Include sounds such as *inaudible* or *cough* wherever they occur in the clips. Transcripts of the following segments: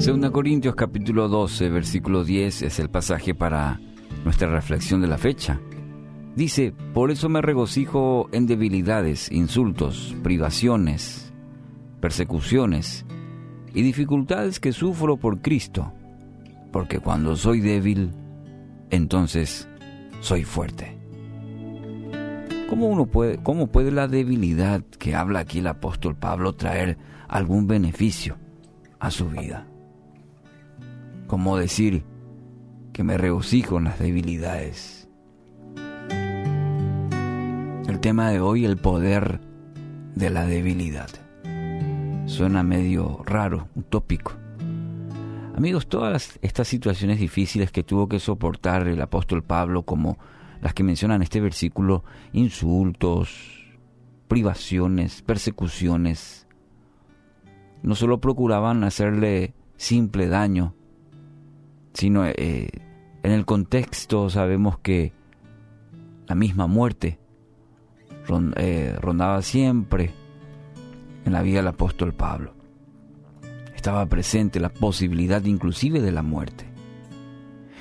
Segunda Corintios capítulo 12, versículo 10 es el pasaje para nuestra reflexión de la fecha. Dice, por eso me regocijo en debilidades, insultos, privaciones, persecuciones y dificultades que sufro por Cristo, porque cuando soy débil, entonces soy fuerte. ¿Cómo, uno puede, ¿Cómo puede la debilidad que habla aquí el apóstol Pablo traer algún beneficio a su vida? Como decir que me regocijo en las debilidades. El tema de hoy, el poder de la debilidad. Suena medio raro, utópico. Amigos, todas estas situaciones difíciles que tuvo que soportar el apóstol Pablo, como las que mencionan este versículo, insultos, privaciones, persecuciones, no solo procuraban hacerle simple daño, sino eh, en el contexto sabemos que la misma muerte eh, rondaba siempre en la vida del apóstol Pablo. Estaba presente la posibilidad inclusive de la muerte.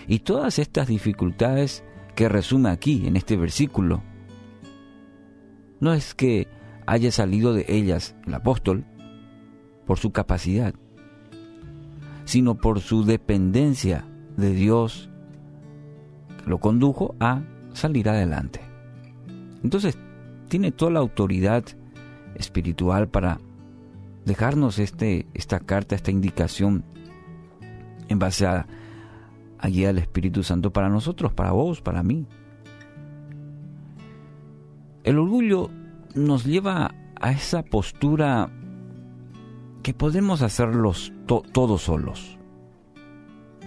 Y todas estas dificultades que resume aquí en este versículo, no es que haya salido de ellas el apóstol por su capacidad, sino por su dependencia de Dios lo condujo a salir adelante. Entonces, tiene toda la autoridad espiritual para dejarnos este, esta carta, esta indicación en base a, a guía del Espíritu Santo para nosotros, para vos, para mí. El orgullo nos lleva a esa postura que podemos hacerlos todos solos,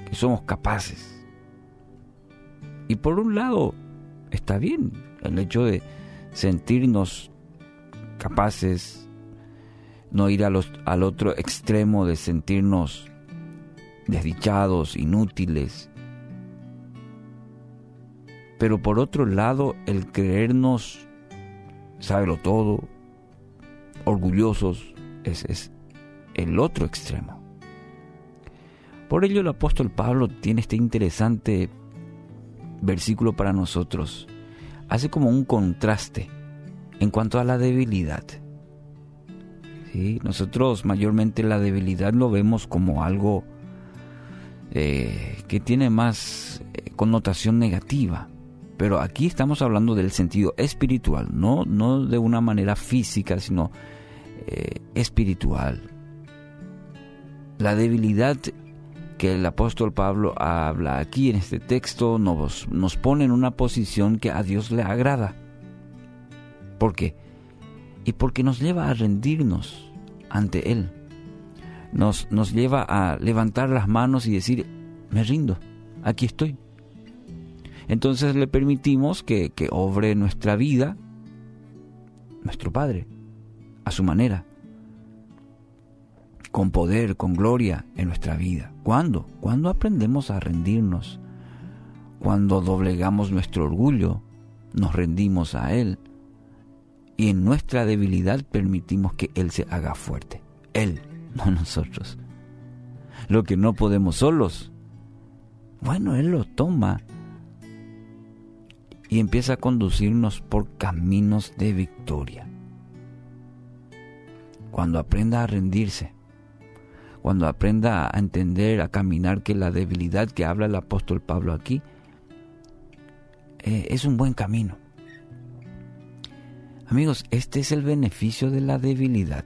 que somos capaces. Y por un lado, está bien el hecho de sentirnos capaces, no ir al otro extremo de sentirnos desdichados, inútiles. Pero por otro lado, el creernos, sábelo todo, orgullosos, es, el otro extremo. Por ello el apóstol Pablo tiene este interesante versículo para nosotros. Hace como un contraste en cuanto a la debilidad. Nosotros mayormente la debilidad lo vemos como algo eh, que tiene más eh, connotación negativa. Pero aquí estamos hablando del sentido espiritual, no, no de una manera física, sino eh, espiritual la debilidad que el apóstol Pablo habla aquí en este texto nos, nos pone en una posición que a Dios le agrada. ¿Por qué? Y porque nos lleva a rendirnos ante Él. Nos, nos lleva a levantar las manos y decir, me rindo, aquí estoy. Entonces le permitimos que, que obre nuestra vida nuestro Padre, a su manera con poder, con gloria en nuestra vida. ¿Cuándo? Cuando aprendemos a rendirnos, cuando doblegamos nuestro orgullo, nos rendimos a Él y en nuestra debilidad permitimos que Él se haga fuerte. Él, *laughs* no nosotros. Lo que no podemos solos, bueno, Él lo toma y empieza a conducirnos por caminos de victoria. Cuando aprenda a rendirse, cuando aprenda a entender, a caminar, que la debilidad que habla el apóstol Pablo aquí eh, es un buen camino. Amigos, este es el beneficio de la debilidad.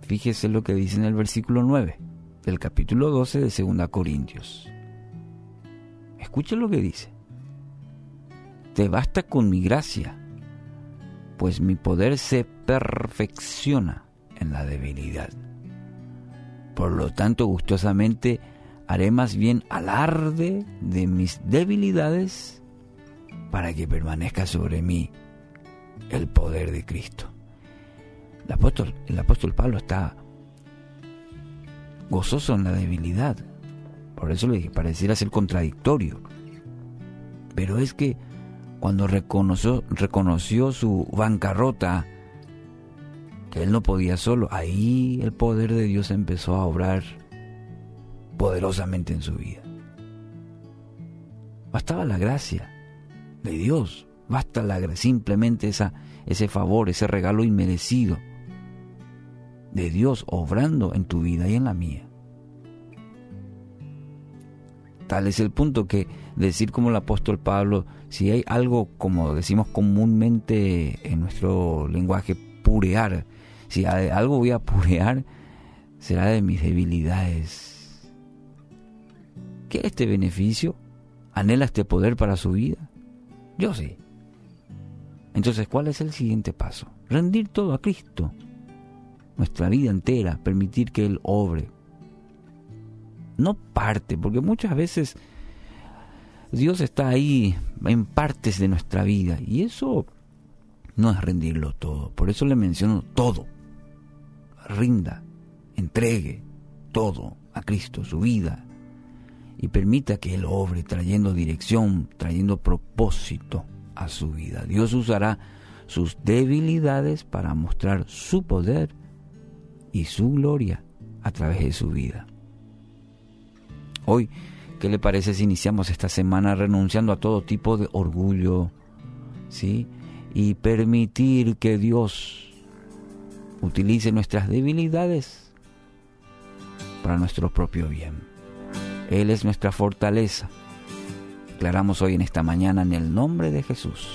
Fíjese lo que dice en el versículo 9 del capítulo 12 de 2 Corintios. Escuche lo que dice. Te basta con mi gracia, pues mi poder se perfecciona en la debilidad. Por lo tanto, gustosamente haré más bien alarde de mis debilidades para que permanezca sobre mí el poder de Cristo. El apóstol, apóstol Pablo está gozoso en la debilidad. Por eso le dije, pareciera ser contradictorio. Pero es que cuando reconoció su bancarrota, que él no podía solo. Ahí el poder de Dios empezó a obrar poderosamente en su vida. Bastaba la gracia de Dios, basta la, simplemente esa, ese favor, ese regalo inmerecido de Dios obrando en tu vida y en la mía. Tal es el punto que decir como el apóstol Pablo, si hay algo como decimos comúnmente en nuestro lenguaje, purear, si algo voy a purear, será de mis debilidades. ¿Qué es este beneficio? ¿Anhela este poder para su vida? Yo sí. Entonces, ¿cuál es el siguiente paso? Rendir todo a Cristo. Nuestra vida entera, permitir que Él obre. No parte, porque muchas veces Dios está ahí en partes de nuestra vida y eso no es rendirlo todo. Por eso le menciono todo. Rinda, entregue todo a Cristo, su vida, y permita que Él obre trayendo dirección, trayendo propósito a su vida. Dios usará sus debilidades para mostrar su poder y su gloria a través de su vida. Hoy, ¿qué le parece si iniciamos esta semana renunciando a todo tipo de orgullo, ¿sí? Y permitir que Dios utilice nuestras debilidades para nuestro propio bien. Él es nuestra fortaleza. Declaramos hoy en esta mañana en el nombre de Jesús.